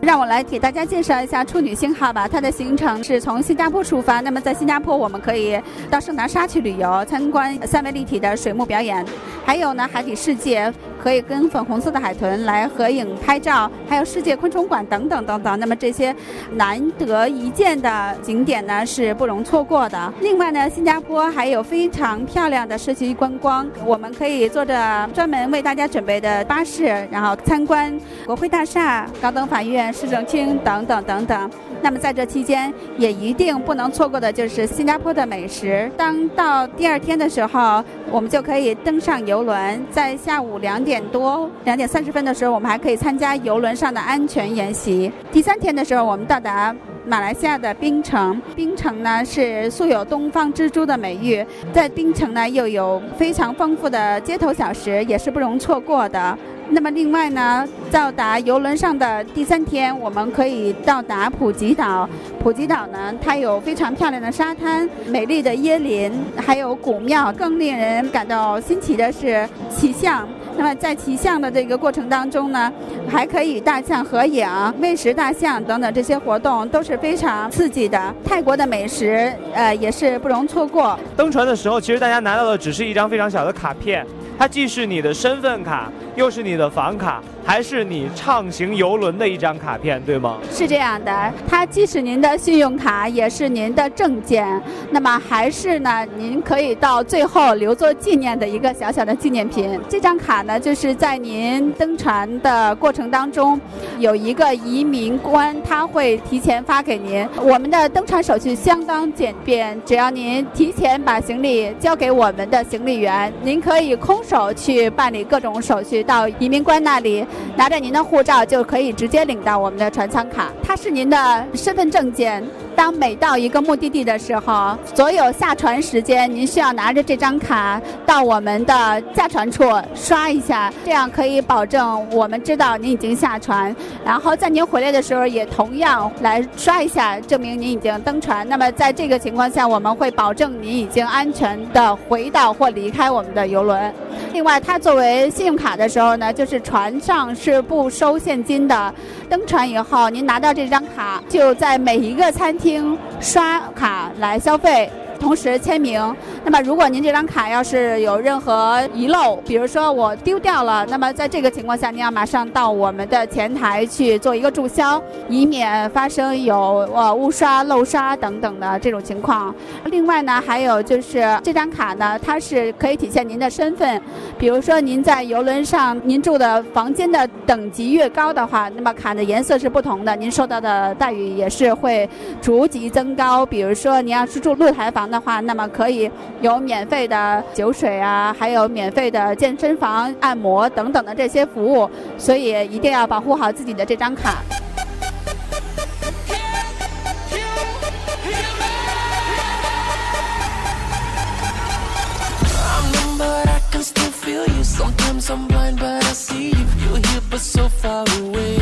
让我来给大家介绍一下处女星号吧。它的行程是从新加坡出发，那么在新加坡我们可以到圣达沙去旅游，参观三维立体的水幕表演，还有呢海底世界。可以跟粉红色的海豚来合影拍照，还有世界昆虫馆等等等等。那么这些难得一见的景点呢，是不容错过的。另外呢，新加坡还有非常漂亮的社区观光，我们可以坐着专门为大家准备的巴士，然后参观国会大厦、高等法院、市政厅等等等等。那么在这期间，也一定不能错过的就是新加坡的美食。当到第二天的时候，我们就可以登上游轮，在下午两点多、两点三十分的时候，我们还可以参加游轮上的安全演习。第三天的时候，我们到达马来西亚的槟城。槟城呢是素有“东方之珠”的美誉，在槟城呢又有非常丰富的街头小食，也是不容错过的。那么另外呢，到达游轮上的第三天，我们可以到达普吉岛。普吉岛呢，它有非常漂亮的沙滩、美丽的椰林，还有古庙。更令人感到新奇的是骑象。那么在骑象的这个过程当中呢，还可以大象合影、喂食大象等等这些活动都是非常刺激的。泰国的美食，呃，也是不容错过。登船的时候，其实大家拿到的只是一张非常小的卡片。它既是你的身份卡，又是你的房卡。还是你畅行游轮的一张卡片，对吗？是这样的，它既是您的信用卡，也是您的证件。那么还是呢，您可以到最后留作纪念的一个小小的纪念品。这张卡呢，就是在您登船的过程当中，有一个移民官，他会提前发给您。我们的登船手续相当简便，只要您提前把行李交给我们的行李员，您可以空手去办理各种手续，到移民官那里。拿着您的护照就可以直接领到我们的船舱卡，它是您的身份证件。当每到一个目的地的时候，所有下船时间您需要拿着这张卡到我们的下船处刷一下，这样可以保证我们知道您已经下船。然后在您回来的时候也同样来刷一下，证明您已经登船。那么在这个情况下，我们会保证您已经安全的回到或离开我们的游轮。另外，它作为信用卡的时候呢，就是船上是不收现金的。登船以后，您拿到这张卡，就在每一个餐厅刷卡来消费。同时签名。那么，如果您这张卡要是有任何遗漏，比如说我丢掉了，那么在这个情况下，您要马上到我们的前台去做一个注销，以免发生有呃误刷、漏刷等等的这种情况。另外呢，还有就是这张卡呢，它是可以体现您的身份。比如说您在游轮上，您住的房间的等级越高的话，那么卡的颜色是不同的，您受到的待遇也是会逐级增高。比如说您要是住露台房。的话，那么可以有免费的酒水啊，还有免费的健身房、按摩等等的这些服务，所以一定要保护好自己的这张卡。Sometimes I'm blind, but I see you. You're here, but so far away.